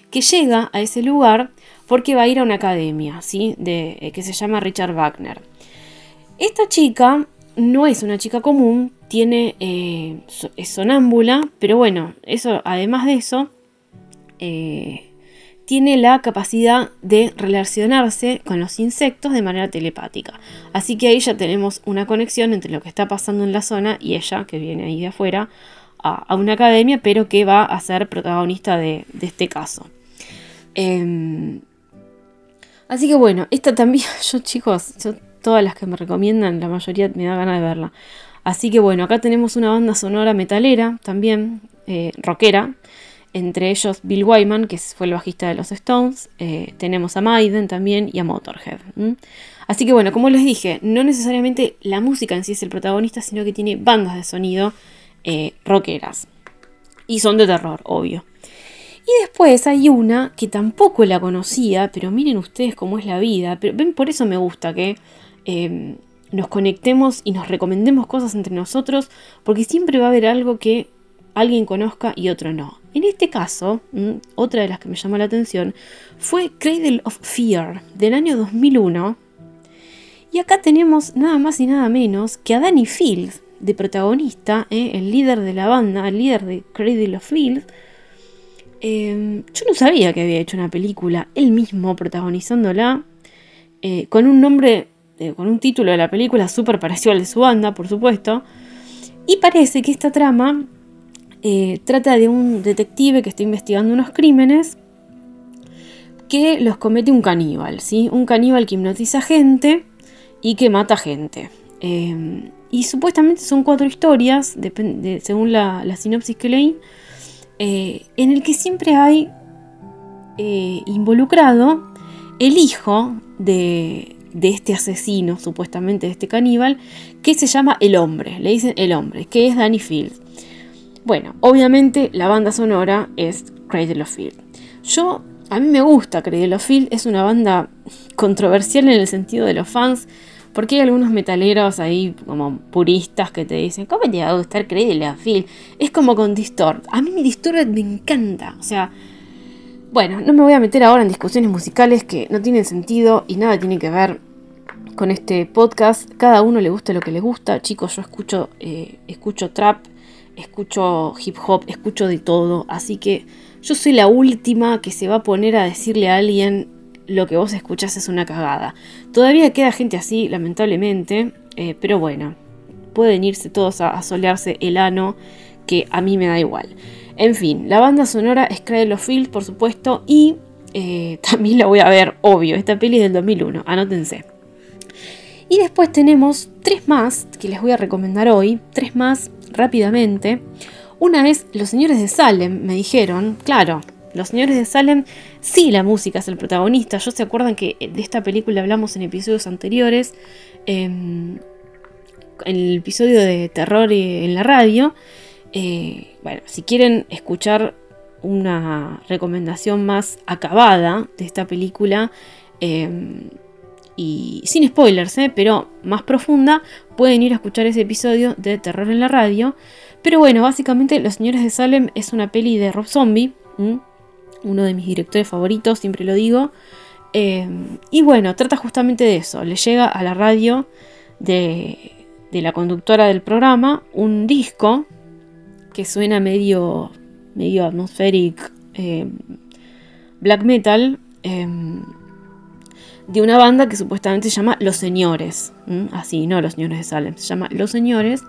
que llega a ese lugar porque va a ir a una academia, ¿sí? De, eh, que se llama Richard Wagner. Esta chica no es una chica común, tiene, es sonámbula, pero bueno, eso, además de eso, tiene la capacidad de relacionarse con los insectos de manera telepática. Así que ahí ya tenemos una conexión entre lo que está pasando en la zona y ella, que viene ahí de afuera, a, una academia, pero que va a ser protagonista de, este caso. Em, así que bueno, esta también, yo chicos, todas las que me recomiendan, la mayoría me da ganas de verla. Así que bueno, acá tenemos una banda sonora metalera también, eh, rockera, entre ellos Bill Wyman, que fue el bajista de los Stones, eh, tenemos a Maiden también y a Motorhead. Así que bueno, como les dije, no necesariamente la música en sí es el protagonista, sino que tiene bandas de sonido eh, rockeras. Y son de terror, obvio. Y después hay una que tampoco la conocía, pero miren ustedes cómo es la vida. Pero ven, por eso me gusta que em, nos conectemos y nos recomendemos cosas entre nosotros, porque siempre va a haber algo que alguien conozca y otro no. En este caso, mm, otra de las que me llamó la atención fue Cradle of Fear del año 2001. Y acá tenemos nada más y nada menos que a Danny Fields de protagonista, eh, el líder de la banda, el líder de Cradle of Field. Em, yo no sabía que había hecho una película, él mismo protagonizándola, eh, con un nombre, eh, con un título de la película súper parecido al de su banda, por supuesto. Y parece que esta trama eh, trata de un detective que está investigando unos crímenes que los comete un caníbal, ¿sí? Un caníbal que hipnotiza gente y que mata gente. Eh, y supuestamente son cuatro historias, según la, sinopsis que leí, eh, en el que siempre hay involucrado el hijo de, de este asesino, supuestamente de este caníbal, que se llama El Hombre, le dicen El Hombre, que es Danny Field. Bueno, obviamente la banda sonora es Cradle of Field. Yo, a mí me gusta Cradle of Field, es una banda controversial en el sentido de los fans, porque hay algunos metaleros ahí como puristas que te dicen, ¿cómo te va a gustar Cradle of Field? Es como con Distort. A mí mi Distort me encanta, o sea... Bueno, no me voy a meter ahora en discusiones musicales que no tienen sentido y nada tiene que ver con este podcast. Cada uno le gusta lo que le gusta. Chicos, yo escucho, eh, escucho trap, escucho hip hop, escucho de todo, así que yo soy la última que se va a poner a decirle a alguien lo que vos escuchás es una cagada. Todavía queda gente así, lamentablemente, eh, pero bueno, pueden irse todos a, solearse el ano, que a mí me da igual. En fin, la banda sonora es Cradle of Field, por supuesto, y eh, también la voy a ver, obvio, esta peli es del 2001, anótense. Y después tenemos tres más que les voy a recomendar hoy, tres más rápidamente. Una es Los Señores de Salem, me dijeron, claro, Los Señores de Salem, sí la música es el protagonista. Yo se acuerdan que de esta película hablamos en episodios anteriores, em, en el episodio de terror en la radio. Eh, bueno, si quieren escuchar una recomendación más acabada de esta película, em, y sin spoilers, ¿eh? pero más profunda, pueden ir a escuchar ese episodio de Terror en la Radio. Pero bueno, básicamente Los Señores de Salem es una peli de Rob Zombie, uno de mis directores favoritos, siempre lo digo. Eh, y bueno, trata justamente de eso, le llega a la radio de, la conductora del programa un disco que suena medio, medio atmospheric eh, black metal de una banda que supuestamente se llama Los Señores. Así, no Los Señores de Salem, se llama Los Señores.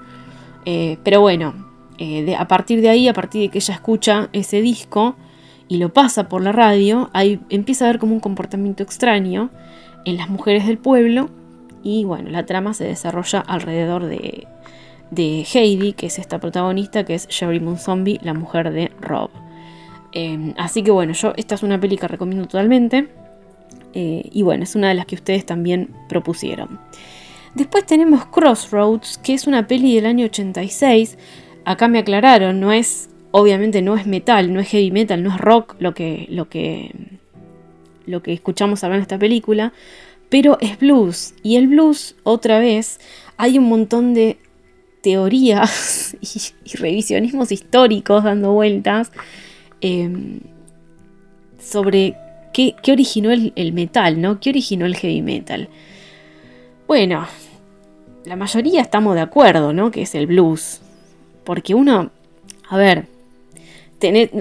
Eh, pero bueno, eh, a partir de ahí, a partir de que ella escucha ese disco y lo pasa por la radio, ahí empieza a ver como un comportamiento extraño en las mujeres del pueblo y bueno, la trama se desarrolla alrededor de, de Heidi, que es esta protagonista, que es Sherry Moon Zombie, la mujer de Rob. Em, así que bueno, yo esta es una peli que recomiendo totalmente. Eh, y bueno, es una de las que ustedes también propusieron. Después tenemos Crossroads, que es una peli del año 86. Acá me aclararon, no es, obviamente no es metal, no es heavy metal, no es rock lo que, lo que, lo que escuchamos hablar en esta película, pero es blues. Y el blues, otra vez, hay un montón de teorías y, revisionismos históricos dando vueltas em, sobre qué, originó el, metal, ¿no? ¿Qué originó el heavy metal? Bueno, la mayoría estamos de acuerdo, ¿no? Que es el blues. Porque uno, a ver,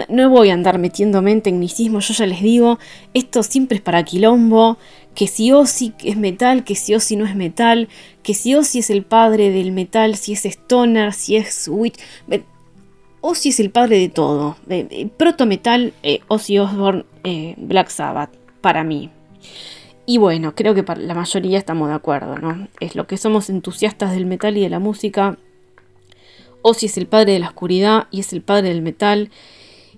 no voy a andar metiéndome en tecnicismo, yo ya les digo, esto siempre es para quilombo, que si Ozzy es metal, que si Ozzy no es metal, que si Ozzy es el padre del metal, si es stoner, si es witch, Ozzy es el padre de todo, proto metal, eh, Ozzy Osbourne, eh, Black Sabbath, para mí. Y bueno, creo que para la mayoría estamos de acuerdo, ¿no? Es lo que somos entusiastas del metal y de la música. Ozzy es el padre de la oscuridad y es el padre del metal.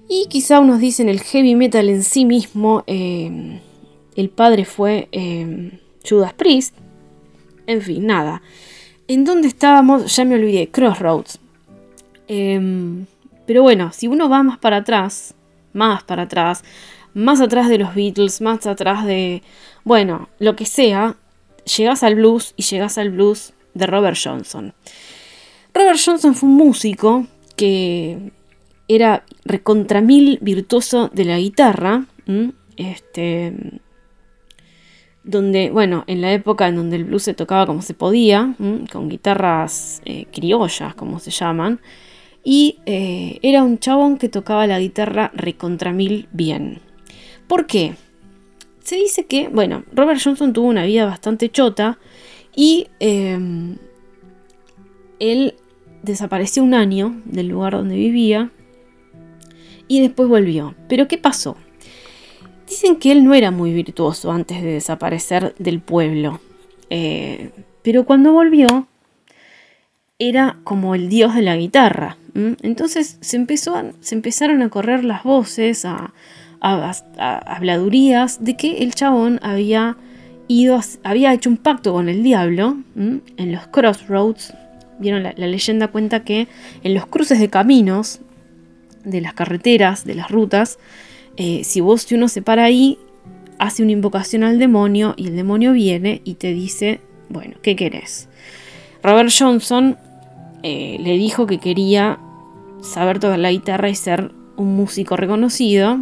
Y quizá unos dicen el heavy metal en sí mismo. Eh, el padre fue eh, Judas Priest. En fin, nada. ¿En dónde estábamos? Ya me olvidé. Crossroads. Em, pero bueno, si uno va más para atrás, más para atrás, más atrás de los Beatles, más atrás de, bueno, lo que sea, llegas al blues y llegas al blues de Robert Johnson. Robert Johnson fue un músico que era recontra mil virtuoso de la guitarra. Este, donde, bueno, en la época en donde el blues se tocaba como se podía, con guitarras eh, criollas, como se llaman, y eh, era un chabón que tocaba la guitarra recontra mil bien. ¿Por qué? Se dice que, bueno, Robert Johnson tuvo una vida bastante chota y em, él desapareció un año del lugar donde vivía y después volvió. Pero ¿qué pasó? Dicen que él no era muy virtuoso antes de desaparecer del pueblo, eh, pero cuando volvió era como el dios de la guitarra. Entonces se, empezó se empezaron a correr las voces, a, habladurías de que el chabón había ido, había hecho un pacto con el diablo en los crossroads. Vieron, la, leyenda cuenta que en los cruces de caminos, de las carreteras, de las rutas, eh, si vos si uno se para ahí, hace una invocación al demonio y el demonio viene y te dice, bueno, ¿qué querés? Robert Johnson eh, le dijo que quería saber tocar la guitarra y ser un músico reconocido.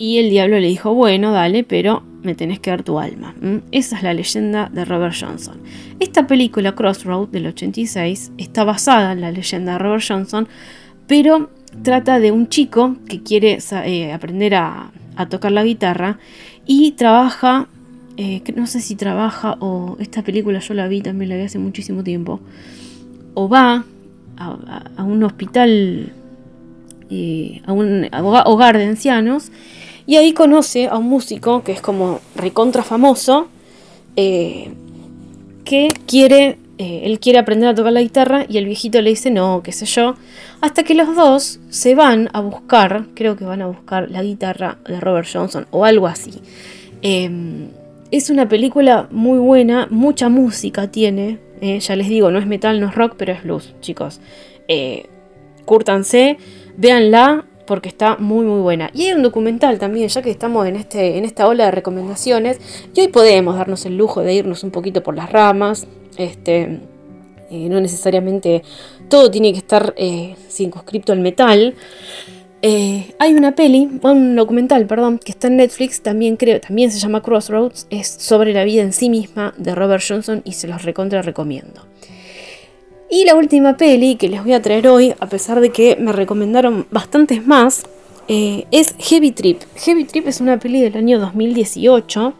Y el diablo le dijo, bueno, dale, pero me tenés que dar tu alma. Esa es la leyenda de Robert Johnson. Esta película, Crossroad, del 86, está basada en la leyenda de Robert Johnson, pero trata de un chico que quiere eh, aprender a, tocar la guitarra y trabaja, eh, no sé si trabaja o esta película yo la vi, también la vi hace muchísimo tiempo, o va a, un hospital, eh, a un hogar de ancianos, y ahí conoce a un músico que es como recontra famoso, que quiere eh, él quiere aprender a tocar la guitarra y el viejito le dice no, qué sé yo, hasta que los dos se van a buscar, creo que van a buscar la guitarra de Robert Johnson o algo así. Em, es una película muy buena, mucha música tiene, eh, ya les digo, no es metal, no es rock, pero es blues, chicos. Eh, cúrtanse, véanla, porque está muy muy buena. Y hay un documental también, ya que estamos en, este, en esta ola de recomendaciones, y hoy podemos darnos el lujo de irnos un poquito por las ramas, este, eh, no necesariamente todo tiene que estar eh, circunscripto al metal. Eh, hay una peli, un documental, perdón, que está en Netflix, también creo, también se llama Crossroads, es sobre la vida en sí misma de Robert Johnson y se los recontra recomiendo. Y la última peli que les voy a traer hoy, a pesar de que me recomendaron bastantes más, eh, es Heavy Trip. Heavy Trip es una peli del año 2018.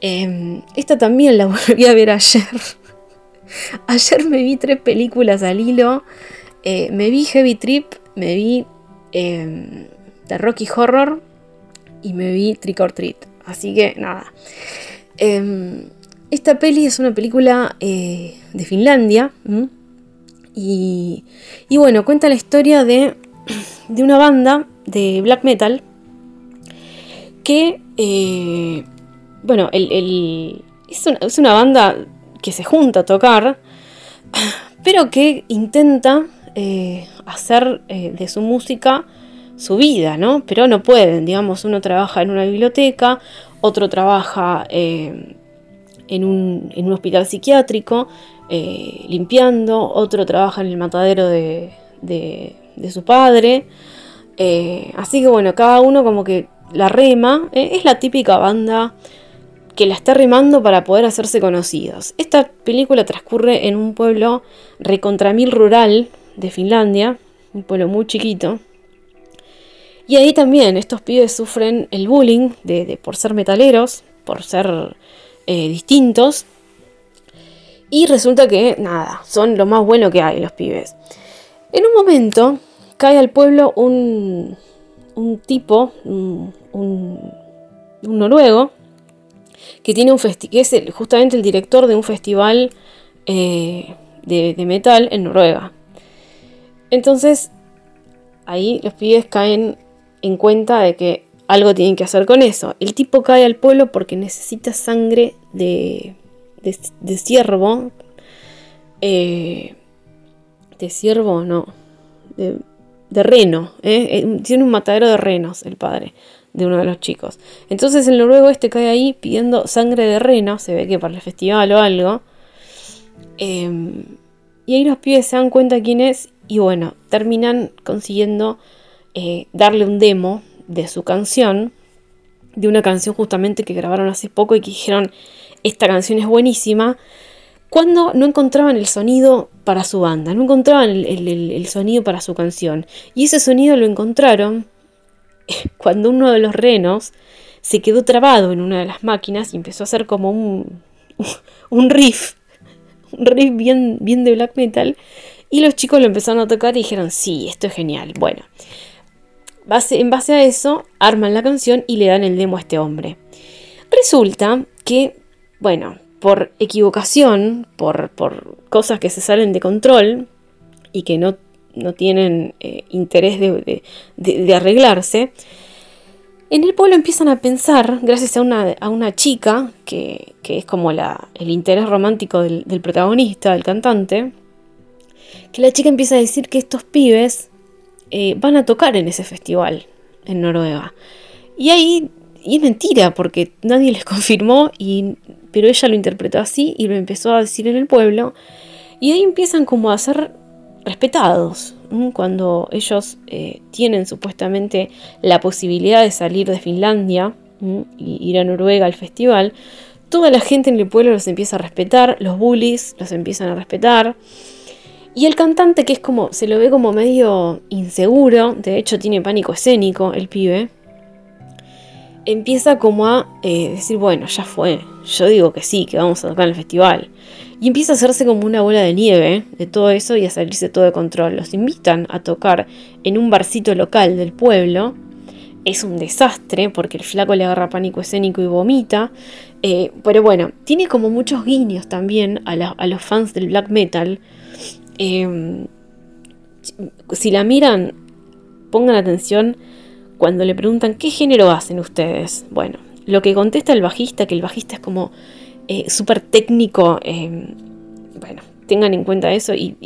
Em, esta también la volví a ver ayer. ayer me vi tres películas al hilo. Eh, me vi Heavy Trip, me vi Em, de Rocky Horror y me vi Trick or Treat. Así que nada. Em, esta peli es una película eh, de Finlandia. Y, bueno, cuenta la historia de, de, una banda de black metal que, eh, bueno, el, es, una, es una banda que se junta a tocar, pero que intenta eh, hacer eh, de su música su vida, ¿no? Pero no pueden, digamos, uno trabaja en una biblioteca, otro trabaja eh, en, un, hospital psiquiátrico limpiando, otro trabaja en el matadero de, de su padre. así que bueno, cada uno como que la rema, es la típica banda que la está remando para poder hacerse conocidos. Esta película transcurre en un pueblo recontramil rural, de Finlandia, un pueblo muy chiquito. Y ahí también estos pibes sufren el bullying de, por ser metaleros, por ser eh, distintos. Y resulta que, nada, son lo más bueno que hay los pibes. En un momento cae al pueblo un, un tipo, un, un, noruego, que, tiene un que es justamente el director de un festival eh, de metal en Noruega. Entonces, ahí los pibes caen en cuenta de que algo tienen que hacer con eso. El tipo cae al pueblo porque necesita sangre de, de, ciervo. Eh, de ciervo, no. De, reno. ¿eh? Eh, tiene un matadero de renos el padre de uno de los chicos. Entonces el noruego este cae ahí pidiendo sangre de reno. Se ve que para el festival o algo. Em, y ahí los pibes se dan cuenta quién es y bueno, terminan consiguiendo darle un demo de su canción, de una canción justamente que grabaron hace poco y que dijeron, esta canción es buenísima, cuando no encontraban el sonido para su banda, no encontraban el, sonido para su canción. Y ese sonido lo encontraron cuando uno de los renos se quedó trabado en una de las máquinas y empezó a hacer como un, un riff, un riff bien, bien de black metal. Y los chicos lo empezaron a tocar y dijeron, sí, esto es genial. Bueno, en base a eso, arman la canción y le dan el demo a este hombre. Resulta que, bueno, por equivocación, por, cosas que se salen de control y que no, no tienen eh, interés de, arreglarse, en el pueblo empiezan a pensar, gracias a una, a una chica, que, es como la, el interés romántico del, del protagonista, del cantante, que la chica empieza a decir que estos pibes eh, van a tocar en ese festival en Noruega. Y ahí, y es mentira, porque nadie les confirmó, y, pero ella lo interpretó así y lo empezó a decir en el pueblo. Y ahí empiezan como a ser respetados, cuando ellos eh, tienen supuestamente la posibilidad de salir de Finlandia y ir a Noruega al festival. Toda la gente en el pueblo los empieza a respetar, los bullies los empiezan a respetar. Y el cantante, que es como, se lo ve como medio inseguro, de hecho tiene pánico escénico el pibe, empieza como a eh, decir, bueno, ya fue, yo digo que sí, que vamos a tocar en el festival. Y empieza a hacerse como una bola de nieve de todo eso y a salirse todo de control. Los invitan a tocar en un barcito local del pueblo. Es un desastre porque el flaco le agarra pánico escénico y vomita. Eh, pero bueno, tiene como muchos guiños también a, los fans del black metal Em, si la miran, pongan atención cuando le preguntan qué género hacen ustedes. Bueno, lo que contesta el bajista, que el bajista es como eh, súper técnico, em, bueno, tengan en cuenta eso y,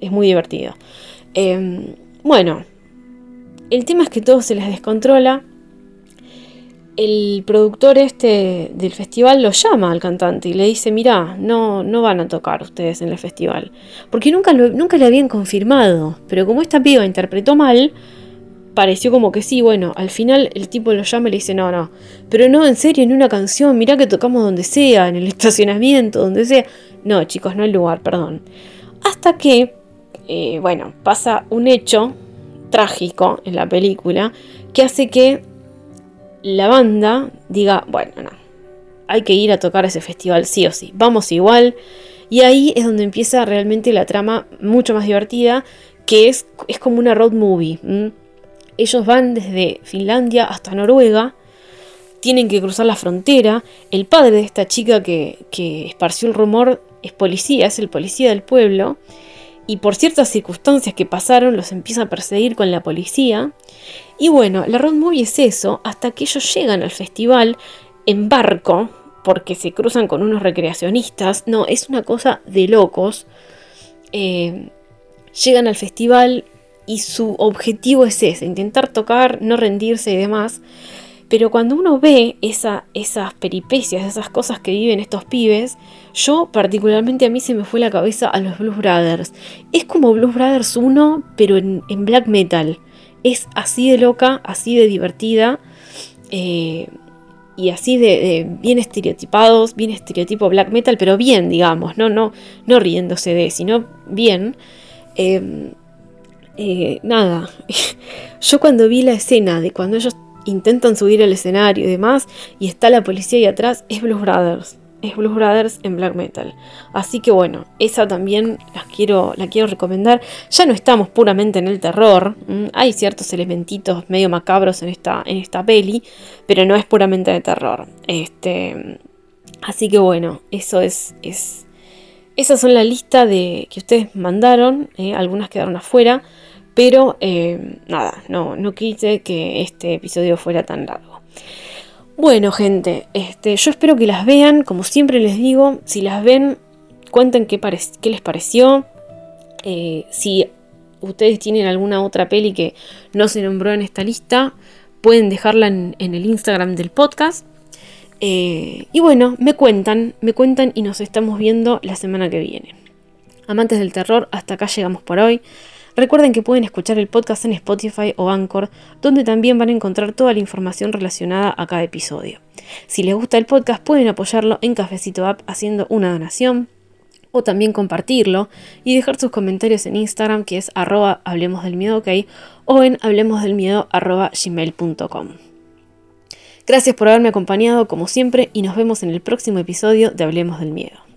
es muy divertido. Em, bueno, el tema es que todo se les descontrola el productor este del festival lo llama al cantante y le dice, mira, no, no van a tocar ustedes en el festival. Porque nunca, nunca le habían confirmado, pero como esta piba interpretó mal, pareció como que sí, bueno, al final el tipo lo llama y le dice, no, no, pero no, en serio, en una canción, mirá que tocamos donde sea, en el estacionamiento, donde sea. No, chicos, no el lugar, perdón. Hasta que, eh, bueno, pasa un hecho trágico en la película que hace que la banda diga, bueno, no, hay que ir a tocar ese festival sí o sí, vamos igual. Y ahí es donde empieza realmente la trama mucho más divertida, que es, es como una road movie. Ellos van desde Finlandia hasta Noruega, tienen que cruzar la frontera. El padre de esta chica que, que esparció el rumor es policía, es el policía del pueblo. Y por ciertas circunstancias que pasaron, los empieza a perseguir con la policía. Y bueno, la road movie es eso, hasta que ellos llegan al festival en barco, porque se cruzan con unos recreacionistas. No, es una cosa de locos. Eh, llegan al festival y su objetivo es ese, intentar tocar, no rendirse y demás. Pero cuando uno ve esa, esas peripecias, esas cosas que viven estos pibes, yo particularmente a mí se me fue la cabeza a los Blues Brothers. Es como Blues Brothers 1, pero en, black metal. Es así de loca, así de divertida. Eh, y así de, bien estereotipados, bien estereotipo black metal, pero bien, digamos, no, no, no riéndose de, sino bien. Em, eh, nada, yo cuando vi la escena de cuando ellos intentan subir al escenario y demás, y está la policía ahí atrás, es Blues Brothers es Blues Brothers en black metal. Así que bueno, esa también la quiero, la quiero recomendar. Ya no estamos puramente en el terror, hay ciertos elementitos medio macabros en esta, en esta peli, pero no es puramente de terror. Este, así que bueno, eso es, es esas son la lista de que ustedes mandaron, eh, algunas quedaron afuera, pero eh, nada, no, no quise que este episodio fuera tan largo. Bueno, gente, este, yo espero que las vean. Como siempre les digo, si las ven, cuenten qué, qué les pareció. Eh, si ustedes tienen alguna otra peli que no se nombró en esta lista, pueden dejarla en, el Instagram del podcast. Eh, y bueno, me cuentan, me cuentan y nos estamos viendo la semana que viene. Amantes del terror, hasta acá llegamos por hoy. Recuerden que pueden escuchar el podcast en Spotify o Anchor, donde también van a encontrar toda la información relacionada a cada episodio. Si les gusta el podcast, pueden apoyarlo en Cafecito App haciendo una donación o también compartirlo y dejar sus comentarios en Instagram que es arroba hablemos del miedo ok o en gmail.com. Gracias por haberme acompañado como siempre y nos vemos en el próximo episodio de Hablemos del Miedo.